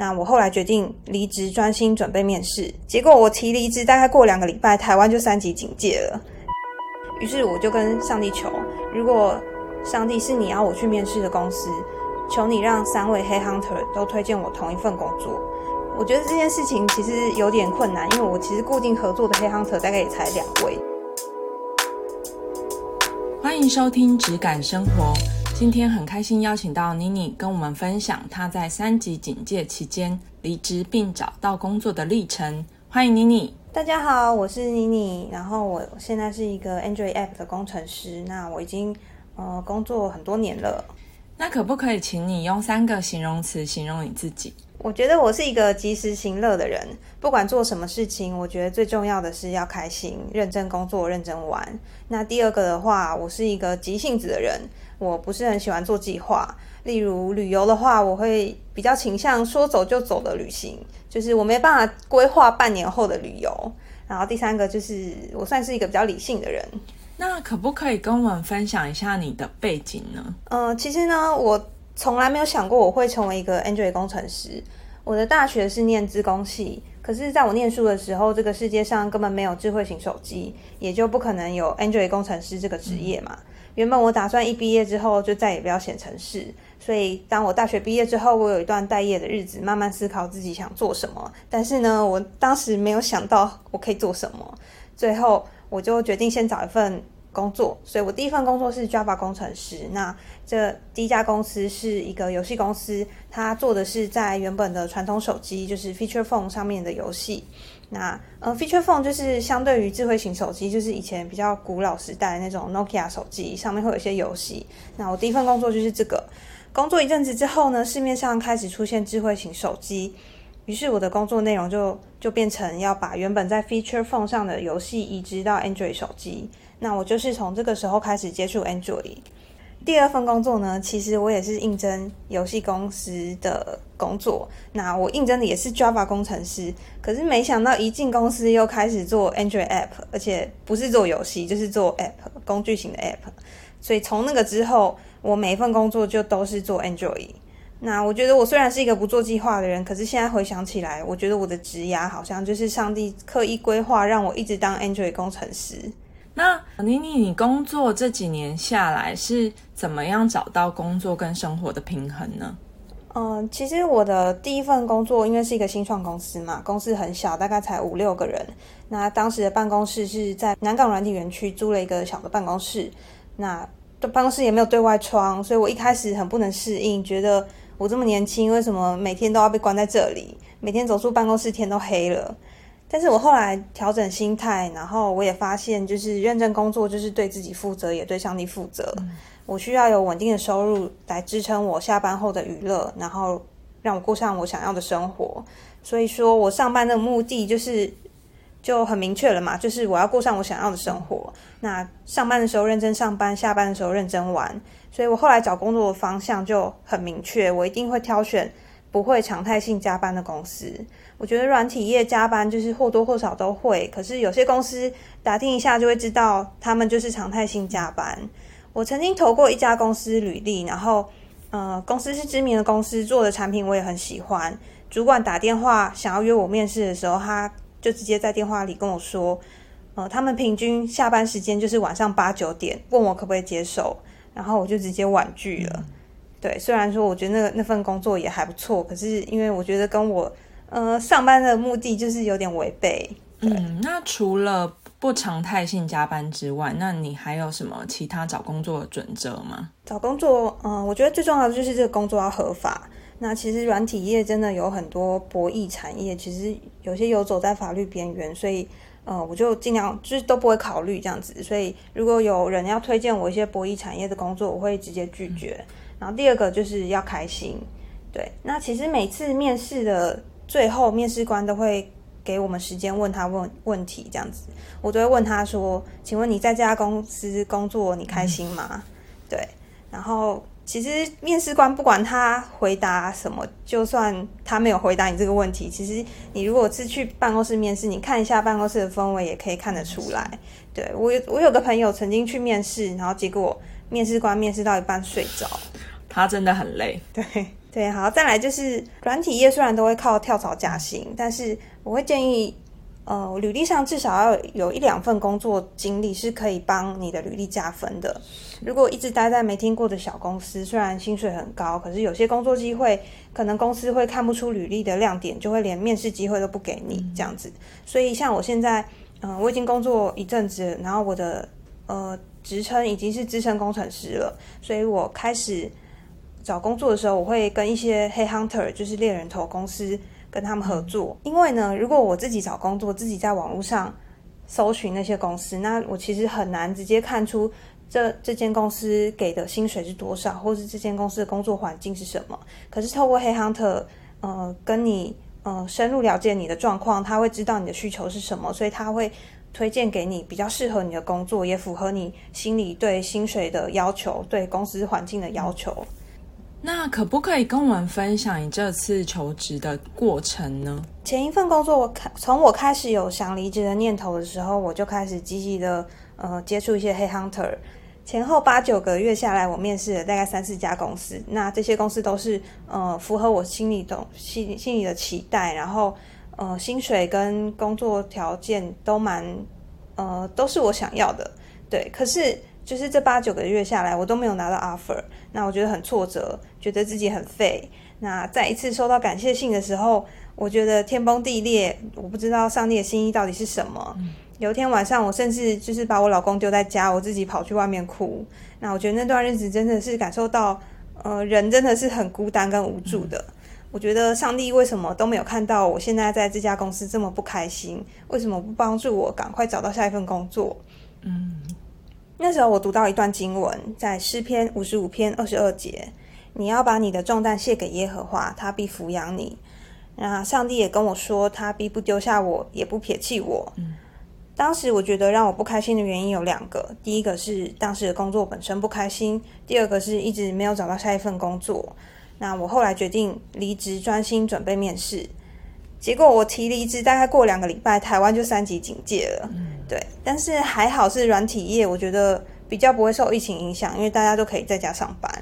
那我后来决定离职，专心准备面试。结果我提离职，大概过两个礼拜，台湾就三级警戒了。于是我就跟上帝求，如果上帝是你要我去面试的公司，求你让三位黑 hunter 都推荐我同一份工作。我觉得这件事情其实有点困难，因为我其实固定合作的黑 hunter 大概也才两位。欢迎收听《质感生活》。今天很开心邀请到妮妮跟我们分享她在三级警戒期间离职并找到工作的历程。欢迎妮妮。大家好，我是妮妮，然后我现在是一个 Android App 的工程师。那我已经呃工作很多年了。那可不可以请你用三个形容词形容你自己？我觉得我是一个及时行乐的人，不管做什么事情，我觉得最重要的是要开心、认真工作、认真玩。那第二个的话，我是一个急性子的人，我不是很喜欢做计划。例如旅游的话，我会比较倾向说走就走的旅行，就是我没办法规划半年后的旅游。然后第三个就是我算是一个比较理性的人。那可不可以跟我们分享一下你的背景呢？呃，其实呢，我。从来没有想过我会成为一个 Android 工程师。我的大学是念资工系，可是在我念书的时候，这个世界上根本没有智慧型手机，也就不可能有 Android 工程师这个职业嘛。原本我打算一毕业之后就再也不要写程式，所以当我大学毕业之后，我有一段待业的日子，慢慢思考自己想做什么。但是呢，我当时没有想到我可以做什么，最后我就决定先找一份。工作，所以我第一份工作是 Java 工程师。那这第一家公司是一个游戏公司，它做的是在原本的传统手机，就是 Feature Phone 上面的游戏。那呃，Feature Phone 就是相对于智慧型手机，就是以前比较古老时代那种 Nokia 手机，上面会有一些游戏。那我第一份工作就是这个。工作一阵子之后呢，市面上开始出现智慧型手机，于是我的工作内容就就变成要把原本在 Feature Phone 上的游戏移植到 Android 手机。那我就是从这个时候开始接触 Android。第二份工作呢，其实我也是应征游戏公司的工作。那我应征的也是 Java 工程师，可是没想到一进公司又开始做 Android App，而且不是做游戏，就是做 App 工具型的 App。所以从那个之后，我每一份工作就都是做 Android。那我觉得我虽然是一个不做计划的人，可是现在回想起来，我觉得我的职涯好像就是上帝刻意规划，让我一直当 Android 工程师。那妮妮，你工作这几年下来是怎么样找到工作跟生活的平衡呢？嗯，其实我的第一份工作因为是一个新创公司嘛，公司很小，大概才五六个人。那当时的办公室是在南港软体园区租了一个小的办公室，那的办公室也没有对外窗，所以我一开始很不能适应，觉得我这么年轻，为什么每天都要被关在这里？每天走出办公室天都黑了。但是我后来调整心态，然后我也发现，就是认真工作就是对自己负责，也对上帝负责。我需要有稳定的收入来支撑我下班后的娱乐，然后让我过上我想要的生活。所以说我上班的目的就是就很明确了嘛，就是我要过上我想要的生活。那上班的时候认真上班，下班的时候认真玩。所以我后来找工作的方向就很明确，我一定会挑选不会常态性加班的公司。我觉得软体业加班就是或多或少都会，可是有些公司打听一下就会知道，他们就是常态性加班。我曾经投过一家公司履历，然后呃，公司是知名的公司，做的产品我也很喜欢。主管打电话想要约我面试的时候，他就直接在电话里跟我说，呃，他们平均下班时间就是晚上八九点，问我可不可以接受，然后我就直接婉拒了。对，虽然说我觉得那个那份工作也还不错，可是因为我觉得跟我呃，上班的目的就是有点违背。嗯，那除了不常态性加班之外，那你还有什么其他找工作的准则吗？找工作，嗯，我觉得最重要的就是这个工作要合法。那其实软体业真的有很多博弈产业，其实有些游走在法律边缘，所以呃，我就尽量就是都不会考虑这样子。所以如果有人要推荐我一些博弈产业的工作，我会直接拒绝。然后第二个就是要开心。对，那其实每次面试的。最后，面试官都会给我们时间问他问问题，这样子，我都会问他说：“请问你在这家公司工作，你开心吗？”对，然后其实面试官不管他回答什么，就算他没有回答你这个问题，其实你如果是去办公室面试，你看一下办公室的氛围，也可以看得出来。对我有我有个朋友曾经去面试，然后结果面试官面试到一半睡着，他真的很累。对。对，好，再来就是软体业虽然都会靠跳槽加薪，但是我会建议。呃，履历上至少要有一两份工作经历是可以帮你的履历加分的。如果一直待在没听过的小公司，虽然薪水很高，可是有些工作机会可能公司会看不出履历的亮点，就会连面试机会都不给你这样子。所以像我现在，嗯，我已经工作一阵子，然后我的呃职称已经是资深工程师了，所以我开始找工作的时候，我会跟一些黑 hunter，就是猎人头公司。跟他们合作，因为呢，如果我自己找工作，自己在网络上搜寻那些公司，那我其实很难直接看出这这间公司给的薪水是多少，或是这间公司的工作环境是什么。可是透过黑 hunter，呃，跟你呃深入了解你的状况，他会知道你的需求是什么，所以他会推荐给你比较适合你的工作，也符合你心里对薪水的要求，对公司环境的要求。那可不可以跟我们分享你这次求职的过程呢？前一份工作，我开从我开始有想离职的念头的时候，我就开始积极的呃接触一些黑 hunter。前后八九个月下来，我面试了大概三四家公司。那这些公司都是呃符合我心里的心心里的期待，然后呃薪水跟工作条件都蛮呃都是我想要的。对，可是。就是这八九个月下来，我都没有拿到 offer，那我觉得很挫折，觉得自己很废。那再一次收到感谢信的时候，我觉得天崩地裂，我不知道上帝的心意到底是什么。有一天晚上，我甚至就是把我老公丢在家，我自己跑去外面哭。那我觉得那段日子真的是感受到，呃，人真的是很孤单跟无助的。我觉得上帝为什么都没有看到我现在在这家公司这么不开心？为什么不帮助我赶快找到下一份工作？嗯。那时候我读到一段经文，在诗篇五十五篇二十二节，你要把你的重担卸给耶和华，他必抚养你。那上帝也跟我说，他必不丢下我，也不撇弃我。当时我觉得让我不开心的原因有两个，第一个是当时的工作本身不开心，第二个是一直没有找到下一份工作。那我后来决定离职，专心准备面试。结果我提离职，大概过两个礼拜，台湾就三级警戒了。对，但是还好是软体业，我觉得比较不会受疫情影响，因为大家都可以在家上班。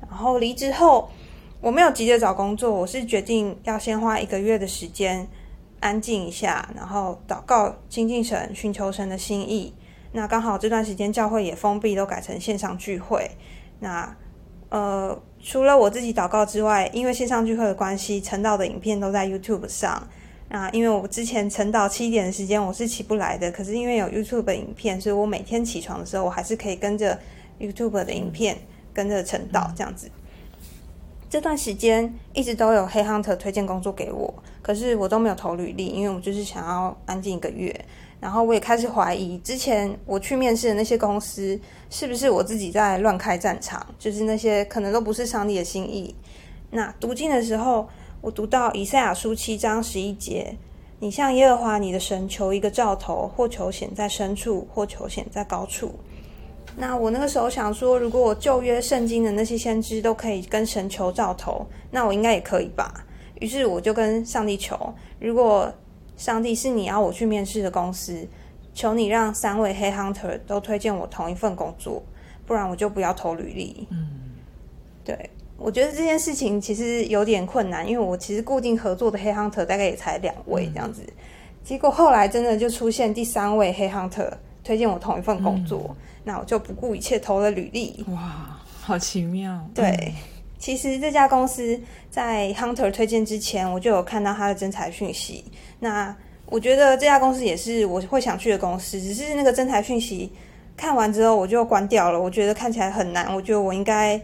然后离职后，我没有急着找工作，我是决定要先花一个月的时间安静一下，然后祷告、亲近神、寻求神的心意。那刚好这段时间教会也封闭，都改成线上聚会。那呃，除了我自己祷告之外，因为线上聚会的关系，陈导的影片都在 YouTube 上。啊，因为我之前晨到七点的时间我是起不来的，可是因为有 YouTube 的影片，所以我每天起床的时候，我还是可以跟着 YouTube 的影片跟着晨到这样子。这段时间一直都有黑 hunter 推荐工作给我，可是我都没有投履历，因为我就是想要安静一个月。然后我也开始怀疑，之前我去面试的那些公司是不是我自己在乱开战场，就是那些可能都不是上帝的心意。那读经的时候。我读到以赛亚书七章十一节，你向耶和华你的神求一个兆头，或求显在深处，或求显在高处。那我那个时候想说，如果我旧约圣经的那些先知都可以跟神求兆头，那我应该也可以吧？于是我就跟上帝求，如果上帝是你要我去面试的公司，求你让三位黑 hunter 都推荐我同一份工作，不然我就不要投履历。嗯，对。我觉得这件事情其实有点困难，因为我其实固定合作的黑 hunter 大概也才两位这样子，结果后来真的就出现第三位黑 hunter 推荐我同一份工作，那我就不顾一切投了履历。哇，好奇妙！对，其实这家公司在 hunter 推荐之前，我就有看到他的征才讯息。那我觉得这家公司也是我会想去的公司，只是那个征才讯息看完之后我就关掉了。我觉得看起来很难，我觉得我应该。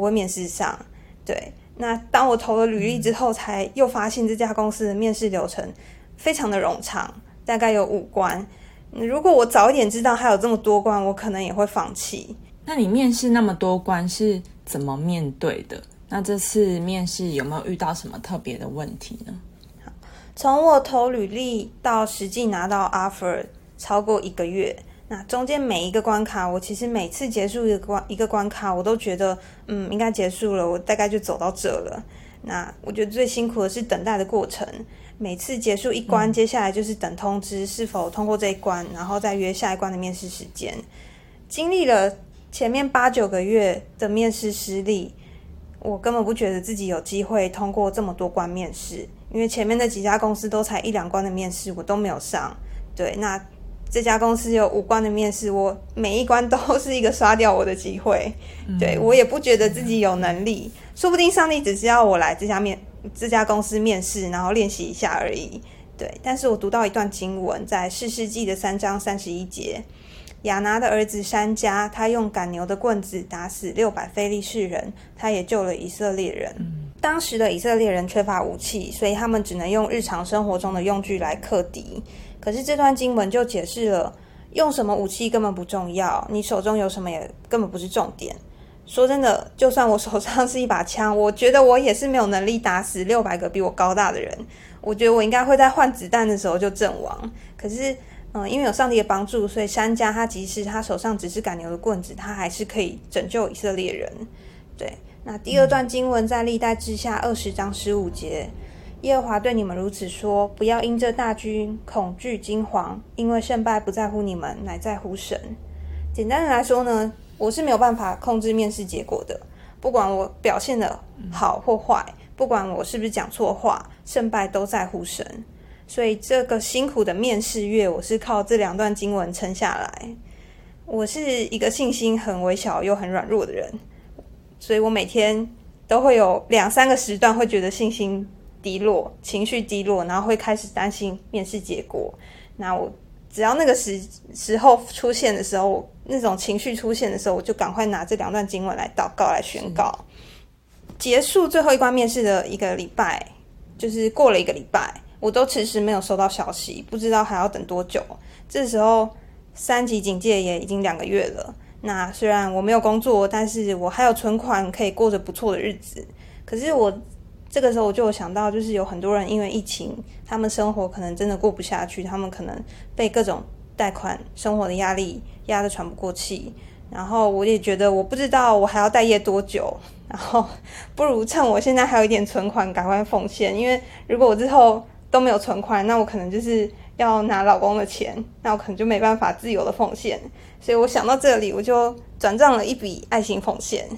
不会面试上，对。那当我投了履历之后，才又发现这家公司的面试流程非常的冗长，大概有五关。如果我早一点知道还有这么多关，我可能也会放弃。那你面试那么多关是怎么面对的？那这次面试有没有遇到什么特别的问题呢？从我投履历到实际拿到 offer，超过一个月。那中间每一个关卡，我其实每次结束一个关一个关卡，我都觉得，嗯，应该结束了，我大概就走到这了。那我觉得最辛苦的是等待的过程，每次结束一关，接下来就是等通知是否通过这一关，然后再约下一关的面试时间。经历了前面八九个月的面试失利，我根本不觉得自己有机会通过这么多关面试，因为前面那几家公司都才一两关的面试，我都没有上。对，那这家公司有五关的面试，我每一关都是一个刷掉我的机会。对我也不觉得自己有能力，说不定上帝只是要我来这家面这家公司面试，然后练习一下而已。对，但是我读到一段经文，在四世纪的三章三十一节。亚拿的儿子山加，他用赶牛的棍子打死六百非利士人，他也救了以色列人。当时的以色列人缺乏武器，所以他们只能用日常生活中的用具来克敌。可是这段经文就解释了，用什么武器根本不重要，你手中有什么也根本不是重点。说真的，就算我手上是一把枪，我觉得我也是没有能力打死六百个比我高大的人。我觉得我应该会在换子弹的时候就阵亡。可是。嗯，因为有上帝的帮助，所以山家他即使他手上只是赶牛的棍子，他还是可以拯救以色列人。对，那第二段经文在历代之下二十章十五节，耶和华对你们如此说：不要因这大军恐惧惊惶，因为胜败不在乎你们，乃在乎神。简单的来说呢，我是没有办法控制面试结果的，不管我表现的好或坏，不管我是不是讲错话，胜败都在乎神。所以这个辛苦的面试月，我是靠这两段经文撑下来。我是一个信心很微小又很软弱的人，所以我每天都会有两三个时段会觉得信心低落、情绪低落，然后会开始担心面试结果。那我只要那个时时候出现的时候，那种情绪出现的时候，我就赶快拿这两段经文来祷告、来宣告。结束最后一关面试的一个礼拜，就是过了一个礼拜。我都迟迟没有收到消息，不知道还要等多久。这时候三级警戒也已经两个月了。那虽然我没有工作，但是我还有存款，可以过着不错的日子。可是我这个时候我就有想到，就是有很多人因为疫情，他们生活可能真的过不下去，他们可能被各种贷款、生活的压力压得喘不过气。然后我也觉得，我不知道我还要待业多久。然后不如趁我现在还有一点存款，赶快奉献。因为如果我之后都没有存款，那我可能就是要拿老公的钱，那我可能就没办法自由的奉献。所以我想到这里，我就转账了一笔爱心奉献。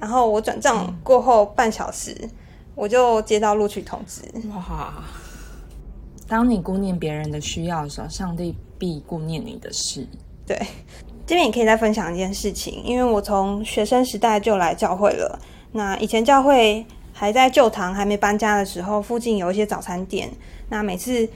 然后我转账过后半小时，我就接到录取通知。哇！当你顾念别人的需要的时候，上帝必顾念你的事。对，这边也可以再分享一件事情，因为我从学生时代就来教会了。那以前教会。还在旧堂还没搬家的时候，附近有一些早餐店。那每次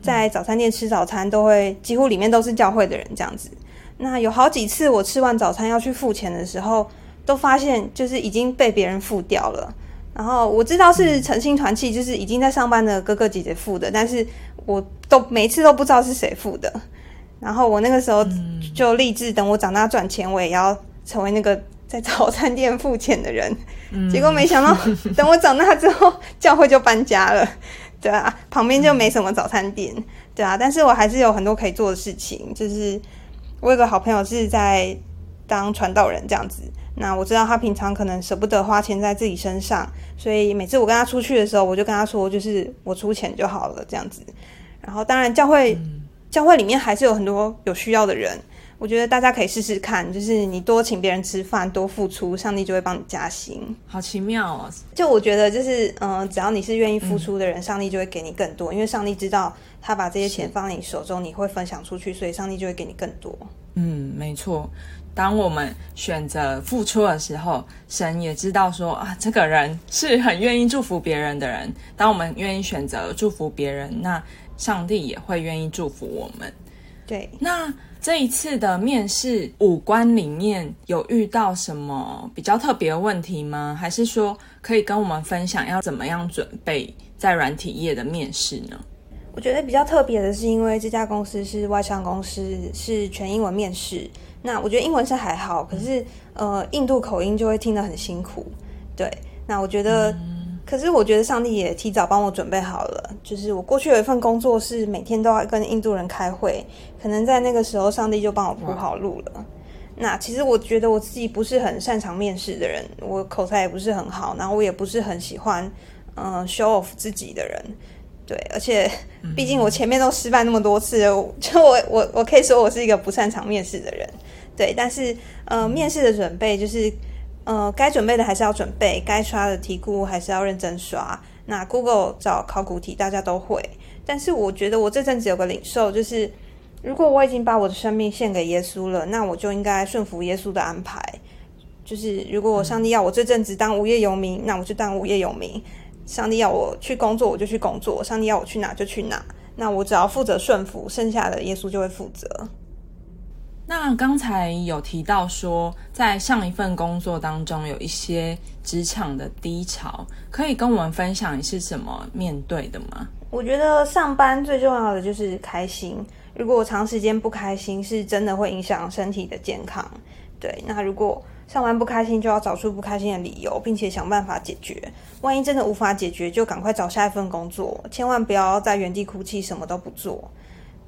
在早餐店吃早餐，都会几乎里面都是教会的人这样子。那有好几次我吃完早餐要去付钱的时候，都发现就是已经被别人付掉了。然后我知道是诚心团契，就是已经在上班的哥哥姐姐付的，但是我都每次都不知道是谁付的。然后我那个时候就立志，等我长大赚钱，我也要成为那个。在早餐店付钱的人，结果没想到，等我长大之后，教会就搬家了，对啊，旁边就没什么早餐店，对啊，但是我还是有很多可以做的事情。就是我有个好朋友是在当传道人这样子，那我知道他平常可能舍不得花钱在自己身上，所以每次我跟他出去的时候，我就跟他说，就是我出钱就好了这样子。然后当然教会教会里面还是有很多有需要的人。我觉得大家可以试试看，就是你多请别人吃饭，多付出，上帝就会帮你加薪。好奇妙哦！就我觉得，就是嗯，只要你是愿意付出的人，上帝就会给你更多，因为上帝知道他把这些钱放在你手中，你会分享出去，所以上帝就会给你更多。嗯，没错。当我们选择付出的时候，神也知道说啊，这个人是很愿意祝福别人的人。当我们愿意选择祝福别人，那上帝也会愿意祝福我们。对，那。这一次的面试五官里面有遇到什么比较特别的问题吗？还是说可以跟我们分享要怎么样准备在软体业的面试呢？我觉得比较特别的是，因为这家公司是外商公司，是全英文面试。那我觉得英文是还好，可是呃，印度口音就会听得很辛苦。对，那我觉得。可是我觉得上帝也提早帮我准备好了，就是我过去有一份工作是每天都要跟印度人开会，可能在那个时候上帝就帮我铺好路了。那其实我觉得我自己不是很擅长面试的人，我口才也不是很好，然后我也不是很喜欢嗯 show off 自己的人，对，而且毕竟我前面都失败那么多次，就我我我可以说我是一个不擅长面试的人，对，但是呃面试的准备就是。呃，该准备的还是要准备，该刷的题库还是要认真刷。那 Google 找考古题大家都会，但是我觉得我这阵子有个领受，就是如果我已经把我的生命献给耶稣了，那我就应该顺服耶稣的安排。就是如果上帝要我这阵子当无业游民，那我就当无业游民；上帝要我去工作，我就去工作；上帝要我去哪就去哪。那我只要负责顺服，剩下的耶稣就会负责。那刚才有提到说，在上一份工作当中有一些职场的低潮，可以跟我们分享你是怎么面对的吗？我觉得上班最重要的就是开心。如果我长时间不开心，是真的会影响身体的健康。对，那如果上班不开心，就要找出不开心的理由，并且想办法解决。万一真的无法解决，就赶快找下一份工作，千万不要在原地哭泣，什么都不做。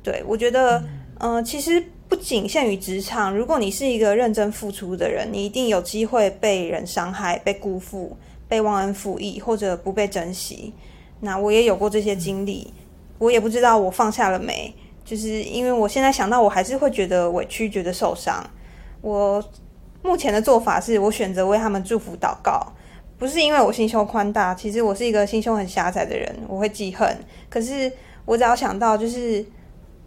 对我觉得，嗯，其实。不仅限于职场，如果你是一个认真付出的人，你一定有机会被人伤害、被辜负、被忘恩负义，或者不被珍惜。那我也有过这些经历，我也不知道我放下了没。就是因为我现在想到，我还是会觉得委屈、觉得受伤。我目前的做法是我选择为他们祝福祷告，不是因为我心胸宽大，其实我是一个心胸很狭窄的人，我会记恨。可是我只要想到，就是。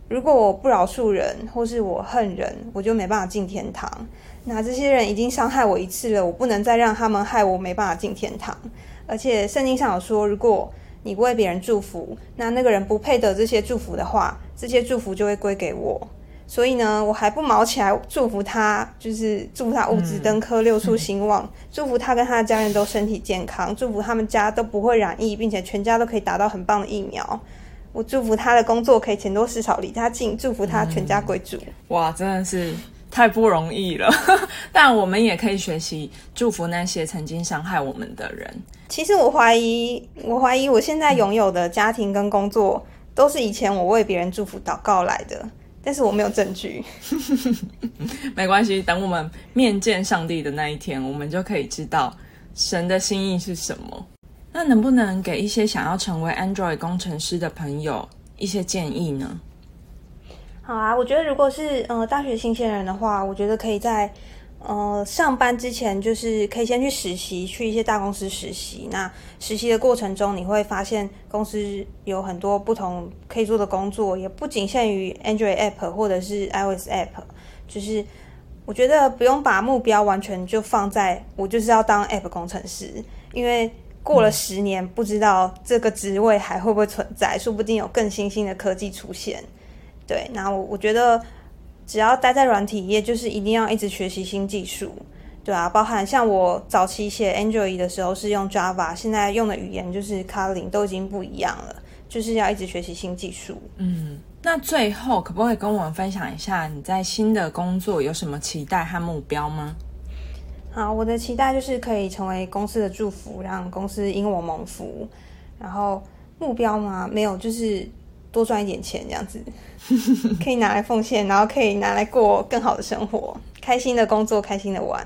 如果我不饶恕人，或是我恨人，我就没办法进天堂。那这些人已经伤害我一次了，我不能再让他们害我没办法进天堂。而且圣经上有说，如果你为别人祝福，那那个人不配得这些祝福的话，这些祝福就会归给我。所以呢，我还不毛起来祝福他，就是祝福他五子登科、六畜兴旺，祝福他跟他的家人都身体健康，祝福他们家都不会染疫，并且全家都可以打到很棒的疫苗。我祝福他的工作可以钱多事少离他近，祝福他全家归主。哇，真的是太不容易了。但我们也可以学习祝福那些曾经伤害我们的人。其实我怀疑，我怀疑我现在拥有的家庭跟工作，都是以前我为别人祝福祷告来的，但是我没有证据。没关系，等我们面见上帝的那一天，我们就可以知道神的心意是什么。那能不能给一些想要成为 Android 工程师的朋友一些建议呢？好啊，我觉得如果是呃大学新鲜人的话，我觉得可以在呃上班之前，就是可以先去实习，去一些大公司实习。那实习的过程中，你会发现公司有很多不同可以做的工作，也不仅限于 Android App 或者是 iOS App。就是我觉得不用把目标完全就放在我就是要当 App 工程师，因为。过了十年，不知道这个职位还会不会存在，说不定有更新兴的科技出现。对，那我我觉得只要待在软体业，就是一定要一直学习新技术，对啊，包含像我早期写 Android 的时候是用 Java，现在用的语言就是 Kotlin，都已经不一样了，就是要一直学习新技术。嗯，那最后可不可以跟我们分享一下你在新的工作有什么期待和目标吗？好，我的期待就是可以成为公司的祝福，让公司因我蒙福。然后目标吗？没有，就是多赚一点钱这样子，可以拿来奉献，然后可以拿来过更好的生活，开心的工作，开心的玩。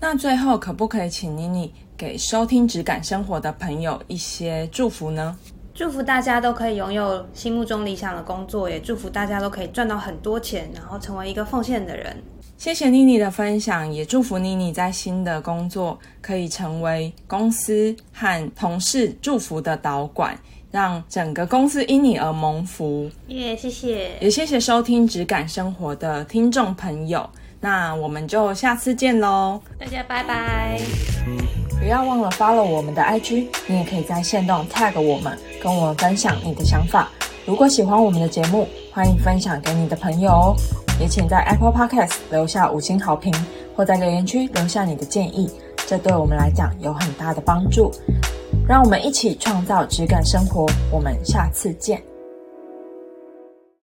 那最后可不可以请妮妮给收听质感生活的朋友一些祝福呢？祝福大家都可以拥有心目中理想的工作，也祝福大家都可以赚到很多钱，然后成为一个奉献的人。谢谢妮妮的分享，也祝福妮妮在新的工作可以成为公司和同事祝福的导管，让整个公司因你而蒙福。耶，谢谢，也谢谢收听质感生活的听众朋友，那我们就下次见喽，大家拜拜。不要忘了 follow 我们的 IG，你也可以在线动 tag 我们，跟我们分享你的想法。如果喜欢我们的节目，欢迎分享给你的朋友哦。也请在 Apple Podcast 留下五星好评，或在留言区留下你的建议，这对我们来讲有很大的帮助。让我们一起创造质感生活，我们下次见。